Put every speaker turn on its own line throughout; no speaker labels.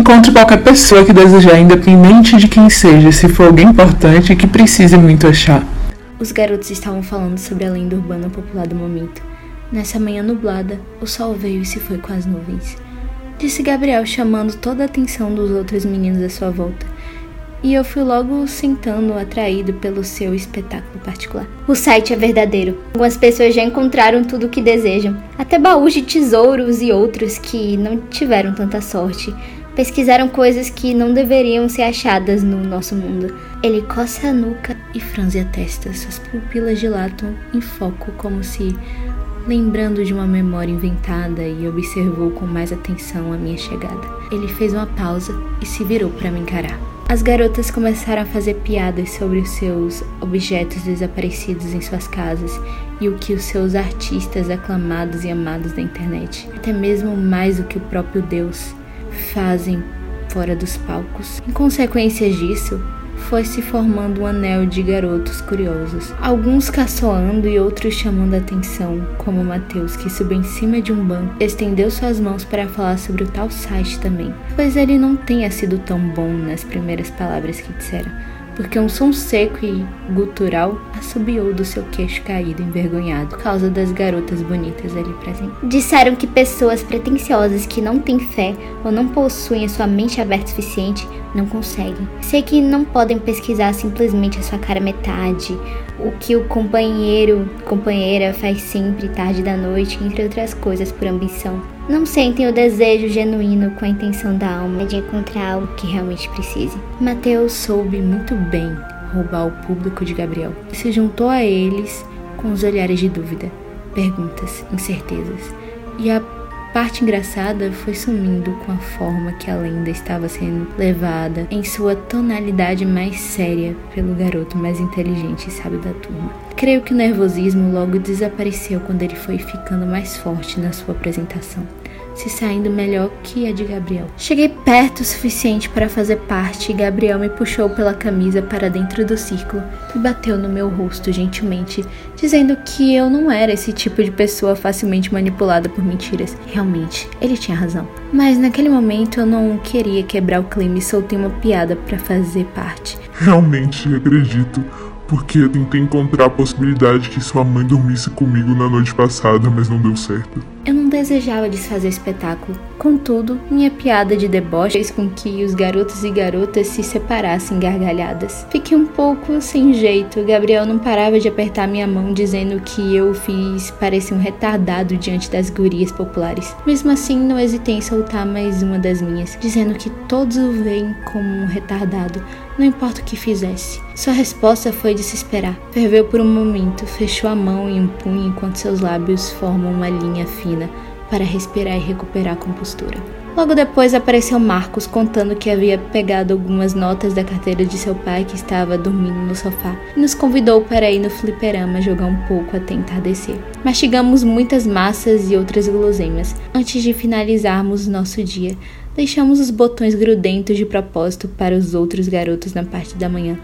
Encontre qualquer pessoa que desejar, independente de quem seja, se for alguém importante e que precise muito achar.
Os garotos estavam falando sobre a lenda urbana popular do momento. Nessa manhã nublada, o sol veio e se foi com as nuvens. Disse Gabriel, chamando toda a atenção dos outros meninos à sua volta. E eu fui logo sentando, atraído pelo seu espetáculo particular.
O site é verdadeiro. Algumas pessoas já encontraram tudo o que desejam, até baús de tesouros e outros que não tiveram tanta sorte pesquisaram coisas que não deveriam ser achadas no nosso mundo. Ele coça a nuca e franze a testa, suas pupilas dilatam em foco, como se lembrando de uma memória inventada e observou com mais atenção a minha chegada. Ele fez uma pausa e se virou para me encarar. As garotas começaram a fazer piadas sobre os seus objetos desaparecidos em suas casas e o que os seus artistas aclamados e amados da internet, até mesmo mais do que o próprio Deus, fazem fora dos palcos. Em consequência disso, foi se formando um anel de garotos curiosos, alguns caçoando e outros chamando a atenção, como Mateus, que subiu em cima de um banco, estendeu suas mãos para falar sobre o tal site também, pois ele não tenha sido tão bom nas primeiras palavras que disseram porque um som seco e gutural assobiou do seu queixo caído envergonhado por causa das garotas bonitas ali presentes. Disseram que pessoas pretensiosas que não têm fé ou não possuem a sua mente aberta o suficiente não conseguem. Sei que não podem pesquisar simplesmente a sua cara metade, o que o companheiro, companheira faz sempre tarde da noite, entre outras coisas por ambição. Não sentem o desejo genuíno com a intenção da alma de encontrar algo que realmente precise.
Mateus soube muito bem roubar o público de Gabriel se juntou a eles com os olhares de dúvida, perguntas, incertezas e a parte engraçada foi sumindo com a forma que a lenda estava sendo levada em sua tonalidade mais séria pelo garoto mais inteligente e sábio da turma. Creio que o nervosismo logo desapareceu quando ele foi ficando mais forte na sua apresentação se saindo melhor que a de Gabriel. Cheguei perto o suficiente para fazer parte e Gabriel me puxou pela camisa para dentro do círculo e bateu no meu rosto gentilmente, dizendo que eu não era esse tipo de pessoa facilmente manipulada por mentiras. Realmente, ele tinha razão. Mas naquele momento eu não queria quebrar o clima e soltei uma piada para fazer parte.
Realmente acredito porque eu tentei encontrar a possibilidade que sua mãe dormisse comigo na noite passada, mas não deu certo.
Eu não desejava desfazer o espetáculo. Contudo, minha piada de deboche fez com que os garotos e garotas se separassem gargalhadas. Fiquei um pouco sem jeito. Gabriel não parava de apertar minha mão, dizendo que eu fiz parecer um retardado diante das gurias populares. Mesmo assim, não hesitei em soltar mais uma das minhas, dizendo que todos o veem como um retardado, não importa o que fizesse. Sua resposta foi de se esperar. Ferveu por um momento, fechou a mão em um punho enquanto seus lábios formam uma linha fina para respirar e recuperar a compostura. Logo depois apareceu Marcos contando que havia pegado algumas notas da carteira de seu pai que estava dormindo no sofá e nos convidou para ir no fliperama jogar um pouco até entardecer. Mastigamos muitas massas e outras guloseimas antes de finalizarmos nosso dia. Deixamos os botões grudentos de propósito para os outros garotos na parte da manhã.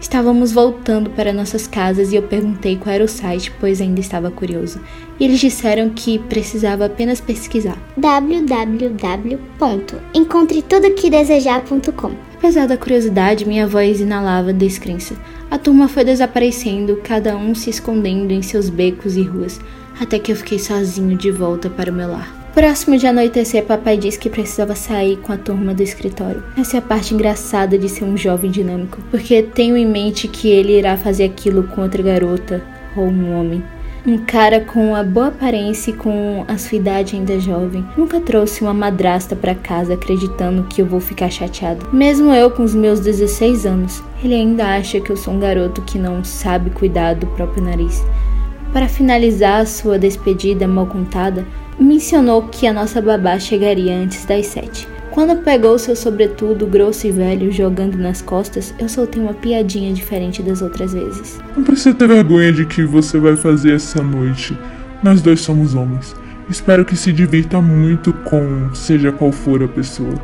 Estávamos voltando para nossas casas e eu perguntei qual era o site, pois ainda estava curioso. E eles disseram que precisava apenas pesquisar.
www.encontretudoquedesejar.com
Apesar da curiosidade, minha voz inalava descrença. A turma foi desaparecendo, cada um se escondendo em seus becos e ruas, até que eu fiquei sozinho de volta para o meu lar. Próximo de anoitecer, papai disse que precisava sair com a turma do escritório. Essa é a parte engraçada de ser um jovem dinâmico, porque tenho em mente que ele irá fazer aquilo com outra garota ou um homem. Um cara com a boa aparência e com a sua idade ainda jovem. Nunca trouxe uma madrasta para casa acreditando que eu vou ficar chateado. Mesmo eu com os meus 16 anos, ele ainda acha que eu sou um garoto que não sabe cuidar do próprio nariz. Para finalizar sua despedida mal contada, mencionou que a nossa babá chegaria antes das sete. Quando pegou seu sobretudo grosso e velho jogando nas costas, eu soltei uma piadinha diferente das outras vezes.
Não precisa ter vergonha de que você vai fazer essa noite. Nós dois somos homens. Espero que se divirta muito com seja qual for a pessoa.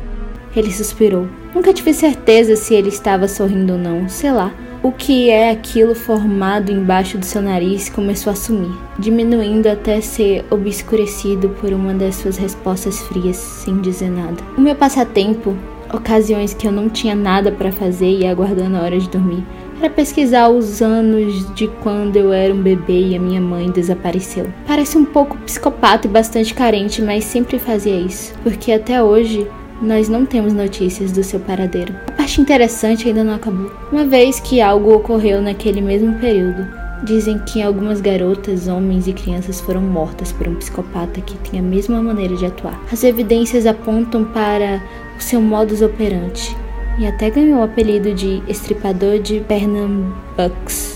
Ele suspirou. Nunca tive certeza se ele estava sorrindo ou não, sei lá. O que é aquilo formado embaixo do seu nariz começou a sumir, diminuindo até ser obscurecido por uma das suas respostas frias, sem dizer nada. O meu passatempo ocasiões que eu não tinha nada para fazer e aguardando a hora de dormir, era pesquisar os anos de quando eu era um bebê e a minha mãe desapareceu. Parece um pouco psicopata e bastante carente, mas sempre fazia isso, porque até hoje nós não temos notícias do seu paradeiro. A parte interessante ainda não acabou. Uma vez que algo ocorreu naquele mesmo período, dizem que algumas garotas, homens e crianças foram mortas por um psicopata que tem a mesma maneira de atuar. As evidências apontam para o seu modus operandi e até ganhou o apelido de Estripador de Pernambucks.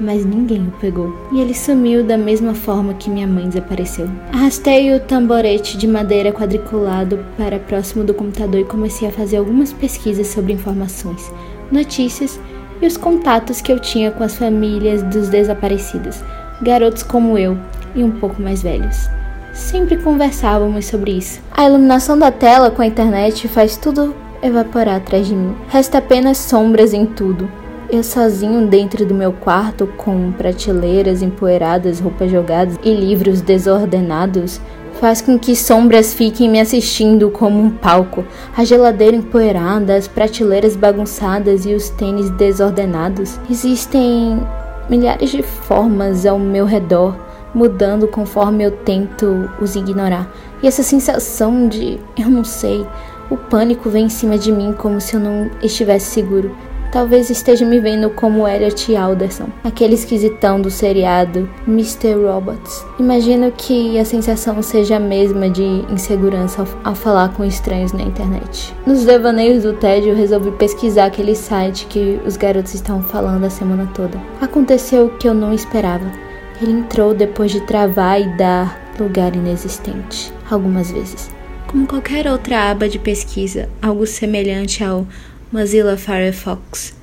Mas ninguém o pegou. E ele sumiu da mesma forma que minha mãe desapareceu. Arrastei o tamborete de madeira quadriculado para próximo do computador e comecei a fazer algumas pesquisas sobre informações, notícias e os contatos que eu tinha com as famílias dos desaparecidos, garotos como eu e um pouco mais velhos. Sempre conversávamos sobre isso. A iluminação da tela com a internet faz tudo evaporar atrás de mim. Resta apenas sombras em tudo. Eu sozinho dentro do meu quarto, com prateleiras empoeiradas, roupas jogadas e livros desordenados, faz com que sombras fiquem me assistindo como um palco. A geladeira empoeirada, as prateleiras bagunçadas e os tênis desordenados. Existem milhares de formas ao meu redor, mudando conforme eu tento os ignorar. E essa sensação de eu não sei, o pânico vem em cima de mim como se eu não estivesse seguro. Talvez esteja me vendo como Elliot Alderson, aquele esquisitão do seriado Mr. Robots. Imagino que a sensação seja a mesma de insegurança ao, falar com estranhos na internet. Nos devaneios do tédio, resolvi pesquisar aquele site que os garotos estavam falando a semana toda. Aconteceu o que eu não esperava. Ele entrou depois de travar e dar lugar inexistente, algumas vezes. Como qualquer outra aba de pesquisa, algo semelhante ao Mozilla Firefox.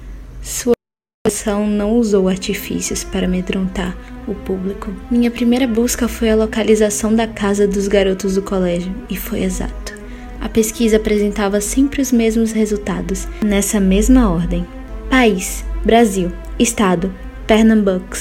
Sua versão não usou artifícios para amedrontar o público. Minha primeira busca foi a localização da casa dos garotos do colégio, e foi exato. A pesquisa apresentava sempre os mesmos resultados, nessa mesma ordem: país, Brasil, estado, Pernambuco,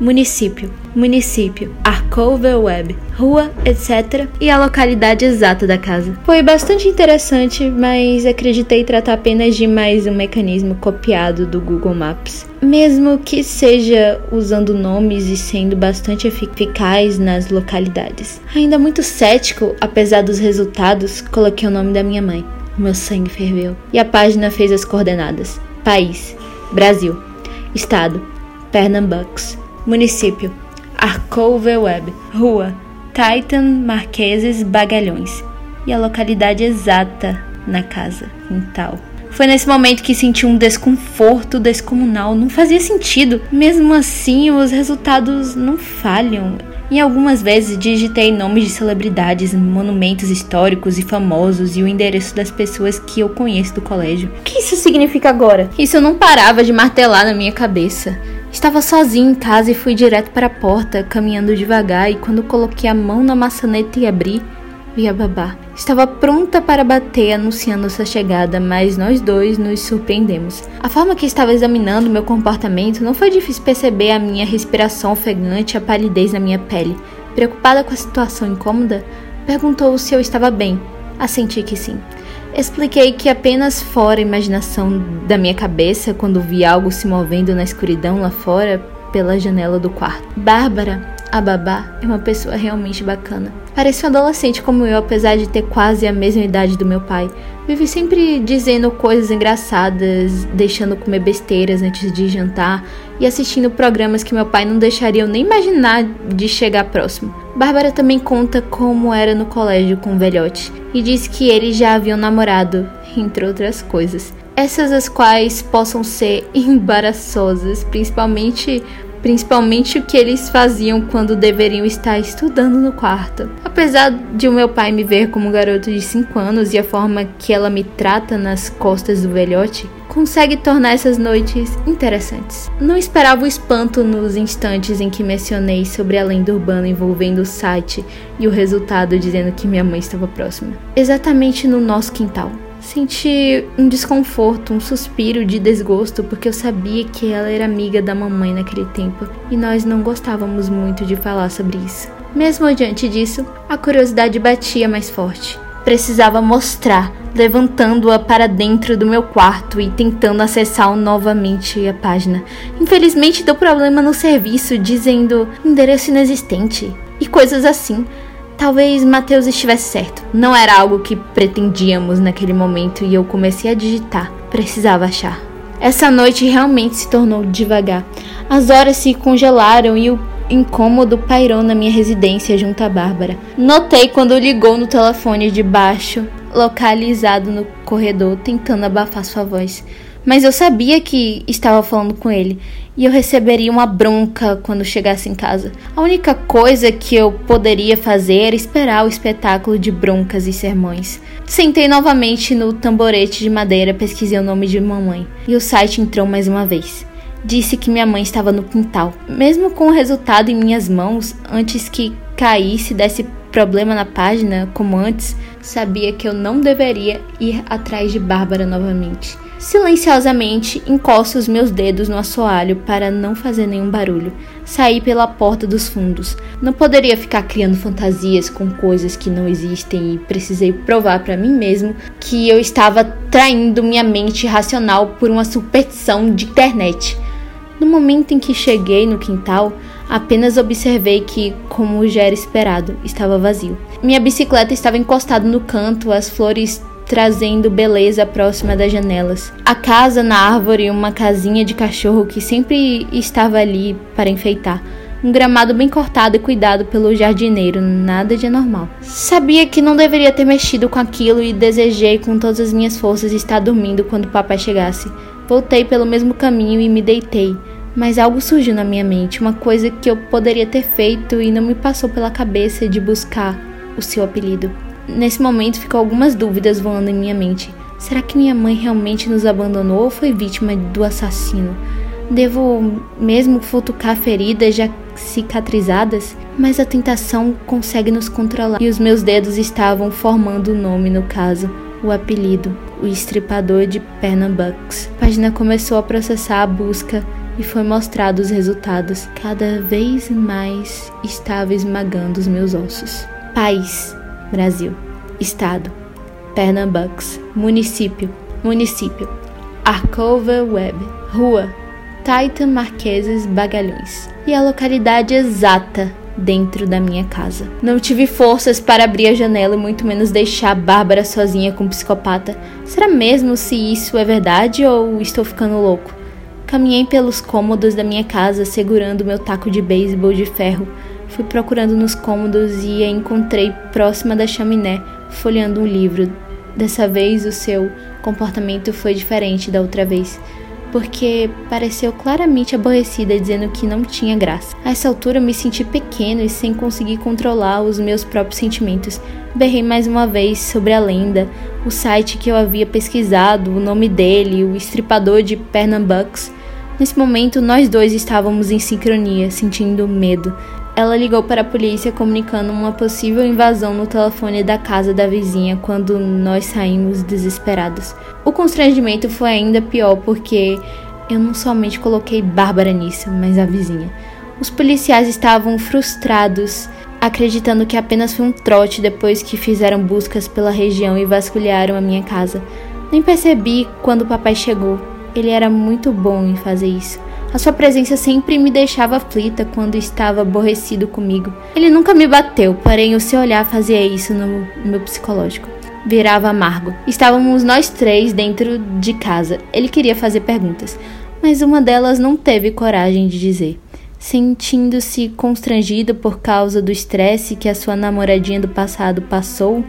município, município, Arcover Web, rua, etc. e a localidade exata da casa. Foi bastante interessante, mas acreditei tratar apenas de mais um mecanismo copiado do Google Maps. Mesmo que seja usando nomes e sendo bastante eficaz nas localidades. Ainda muito cético, apesar dos resultados, coloquei o nome da minha mãe. Meu sangue ferveu. E a página fez as coordenadas: país, Brasil, estado, Pernambuco, Município: Arcover Web. Rua: Titan Marqueses Bagalhões. E a localidade exata na casa, quintal. Foi nesse momento que senti um desconforto descomunal. Não fazia sentido. Mesmo assim, os resultados não falham. Em algumas vezes digitei nomes de celebridades, monumentos históricos e famosos e o endereço das pessoas que eu conheço do colégio. O que isso significa agora? Isso não parava de martelar na minha cabeça. Estava sozinho em casa e fui direto para a porta, caminhando devagar, e quando coloquei a mão na maçaneta e abri, vi a babá. Estava pronta para bater, anunciando sua chegada, mas nós dois nos surpreendemos. A forma que estava examinando meu comportamento não foi difícil perceber a minha respiração ofegante e a palidez na minha pele. Preocupada com a situação incômoda, perguntou se eu estava bem. Assenti que sim. Expliquei que apenas fora a imaginação da minha cabeça quando vi algo se movendo na escuridão lá fora pela janela do quarto. Bárbara, a babá, é uma pessoa realmente bacana. Parece um adolescente como eu, apesar de ter quase a mesma idade do meu pai. Vive sempre dizendo coisas engraçadas, deixando comer besteiras antes de jantar e assistindo programas que meu pai não deixaria eu nem imaginar de chegar próximo. Bárbara também conta como era no colégio com o velhote e diz que eles já haviam namorado, entre outras coisas. Essas as quais possam ser embaraçosas, principalmente principalmente o que eles faziam quando deveriam estar estudando no quarto. Apesar de o meu pai me ver como um garoto de 5 anos e a forma que ela me trata nas costas do velhote, consegue tornar essas noites interessantes. Não esperava o espanto nos instantes em que mencionei sobre a lenda urbana envolvendo o site e o resultado dizendo que minha mãe estava próxima. Exatamente no nosso quintal. Senti um desconforto, um suspiro de desgosto, porque eu sabia que ela era amiga da mamãe naquele tempo e nós não gostávamos muito de falar sobre isso. Mesmo diante disso, a curiosidade batia mais forte. Precisava mostrar, levantando-a para dentro do meu quarto e tentando acessar novamente a página. Infelizmente deu problema no serviço, dizendo endereço inexistente e coisas assim. Talvez Mateus estivesse certo. Não era algo que pretendíamos naquele momento e eu comecei a digitar. Precisava achar. Essa noite realmente se tornou devagar. As horas se congelaram e o incômodo pairou na minha residência junto a Bárbara. Notei quando ligou no telefone de baixo, localizado no corredor, tentando abafar sua voz. Mas eu sabia que estava falando com ele e eu receberia uma bronca quando chegasse em casa. A única coisa que eu poderia fazer era esperar o espetáculo de broncas e sermões. Sentei novamente no tamborete de madeira, pesquisei o nome de mamãe e o site entrou mais uma vez. Disse que minha mãe estava no quintal. Mesmo com o resultado em minhas mãos, antes que caísse desse problema na página, como antes, sabia que eu não deveria ir atrás de Bárbara novamente. Silenciosamente encosto os meus dedos no assoalho para não fazer nenhum barulho. Saí pela porta dos fundos. Não poderia ficar criando fantasias com coisas que não existem e precisei provar para mim mesmo que eu estava traindo minha mente racional por uma superstição de internet. No momento em que cheguei no quintal, apenas observei que, como já era esperado, estava vazio. Minha bicicleta estava encostada no canto, as flores trazendo beleza próxima das janelas. A casa na árvore, uma casinha de cachorro que sempre estava ali para enfeitar. Um gramado bem cortado e cuidado pelo jardineiro, nada de anormal. Sabia que não deveria ter mexido com aquilo e desejei com todas as minhas forças estar dormindo quando o papai chegasse. Voltei pelo mesmo caminho e me deitei. Mas algo surgiu na minha mente, uma coisa que eu poderia ter feito e não me passou pela cabeça de buscar o seu apelido. Nesse momento ficou algumas dúvidas voando em minha mente. Será que minha mãe realmente nos abandonou ou foi vítima do assassino? Devo mesmo futucar feridas já cicatrizadas? Mas a tentação consegue nos controlar e os meus dedos estavam formando o nome no caso, o apelido, o estripador de Pernambucks. A página começou a processar a busca e foi mostrado os resultados. Cada vez mais estava esmagando os meus ossos. País Brasil. Estado: Pernambucos. Município: Município. Arcova Web. Rua: Titan Marqueses Bagalhões. E a localidade exata dentro da minha casa. Não tive forças para abrir a janela e muito menos deixar a Bárbara sozinha com o psicopata. Será mesmo se isso é verdade ou estou ficando louco? Caminhei pelos cômodos da minha casa segurando meu taco de beisebol de ferro Fui procurando nos cômodos e a encontrei próxima da chaminé, folheando um livro. Dessa vez o seu comportamento foi diferente da outra vez, porque pareceu claramente aborrecida, dizendo que não tinha graça. A essa altura me senti pequeno e sem conseguir controlar os meus próprios sentimentos. Berrei mais uma vez sobre a lenda, o site que eu havia pesquisado, o nome dele, o estripador de Pernambucks. Nesse momento, nós dois estávamos em sincronia, sentindo medo. Ela ligou para a polícia comunicando uma possível invasão no telefone da casa da vizinha quando nós saímos desesperados. O constrangimento foi ainda pior porque eu não somente coloquei Bárbara nisso, mas a vizinha. Os policiais estavam frustrados, acreditando que apenas foi um trote depois que fizeram buscas pela região e vasculharam a minha casa. Nem percebi quando o papai chegou. Ele era muito bom em fazer isso. A sua presença sempre me deixava aflita quando estava aborrecido comigo. Ele nunca me bateu, porém o seu olhar fazia isso no meu psicológico. Virava amargo. Estávamos nós três dentro de casa. Ele queria fazer perguntas, mas uma delas não teve coragem de dizer. Sentindo-se constrangido por causa do estresse que a sua namoradinha do passado passou,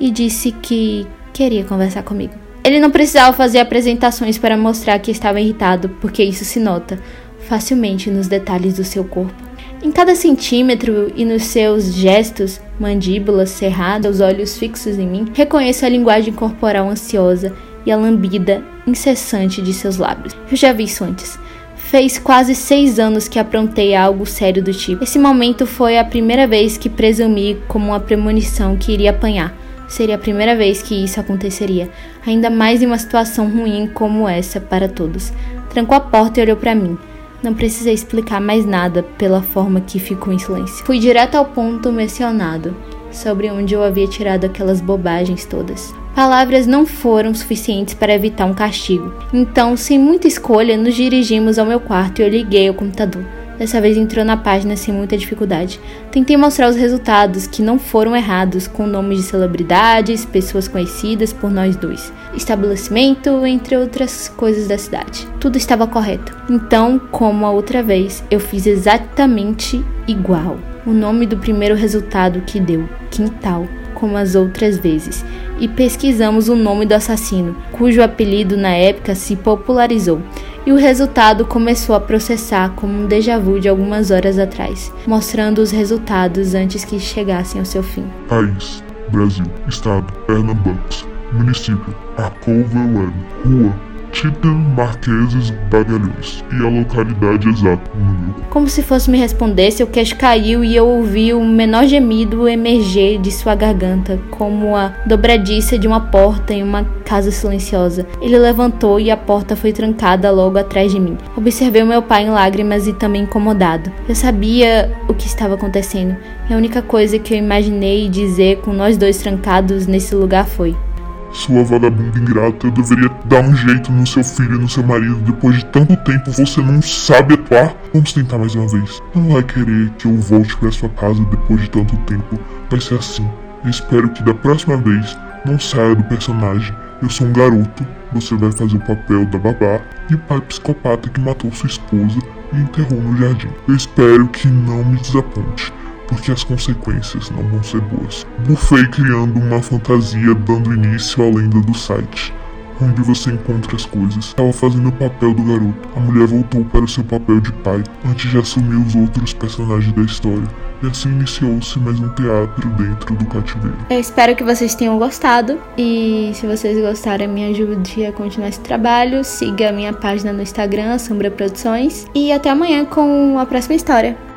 e disse que queria conversar comigo. Ele não precisava fazer apresentações para mostrar que estava irritado, porque isso se nota facilmente nos detalhes do seu corpo. Em cada centímetro e nos seus gestos, mandíbula cerrada, os olhos fixos em mim, reconheço a linguagem corporal ansiosa e a lambida incessante de seus lábios. Eu já vi isso antes. Fez quase seis anos que aprontei algo sério do tipo. Esse momento foi a primeira vez que presumi como uma premonição que iria apanhar Seria a primeira vez que isso aconteceria, ainda mais em uma situação ruim como essa para todos. Trancou a porta e olhou para mim. Não precisei explicar mais nada pela forma que ficou em silêncio. Fui direto ao ponto mencionado. sobre onde eu havia tirado aquelas bobagens todas. Palavras não foram suficientes para evitar um castigo. Então, sem muita escolha, nos dirigimos ao meu quarto e eu liguei o computador. Dessa vez entrou na página sem muita dificuldade. Tentei mostrar os resultados, que não foram errados, com nomes de celebridades, pessoas conhecidas por nós dois, estabelecimento, entre outras coisas da cidade. Tudo estava correto. Então, como a outra vez, eu fiz exatamente igual. O nome do primeiro resultado que deu, Quintal, como as outras vezes, e pesquisamos o nome do assassino, cujo apelido na época se popularizou e o resultado começou a processar como um déjà vu de algumas horas atrás, mostrando os resultados antes que chegassem ao seu fim.
País, Brasil, Estado, Pernambuco, Município, Arcoverland, Rua, Tito Marqueses Bagalhões e a localidade exata.
Como se fosse me responder, seu queixo caiu e eu ouvi o menor gemido emerger de sua garganta, como a dobradiça de uma porta em uma casa silenciosa. Ele levantou e a porta foi trancada logo atrás de mim. Observei meu pai em lágrimas e também incomodado. Eu sabia o que estava acontecendo, a única coisa que eu imaginei dizer com nós dois trancados nesse lugar foi:
sua vagabunda ingrata, eu deveria dar um jeito no seu filho e no seu marido. Depois de tanto tempo, você não sabe atuar? Vamos tentar mais uma vez. Não vai querer que eu volte para sua casa depois de tanto tempo. Vai ser assim. Eu espero que da próxima vez não saia do personagem. Eu sou um garoto, você vai fazer o papel da babá e o pai psicopata que matou sua esposa e enterrou no jardim. Eu espero que não me desaponte porque as consequências não vão ser boas. Bufei criando uma fantasia dando início à lenda do site, onde você encontra as coisas. Estava fazendo o papel do garoto. A mulher voltou para seu papel de pai, antes de assumir os outros personagens da história. E assim iniciou-se mais um teatro dentro do cativeiro.
Eu espero que vocês tenham gostado. E se vocês gostaram, me ajude a continuar esse trabalho. Siga a minha página no Instagram, Sombra Produções. E até amanhã com a próxima história.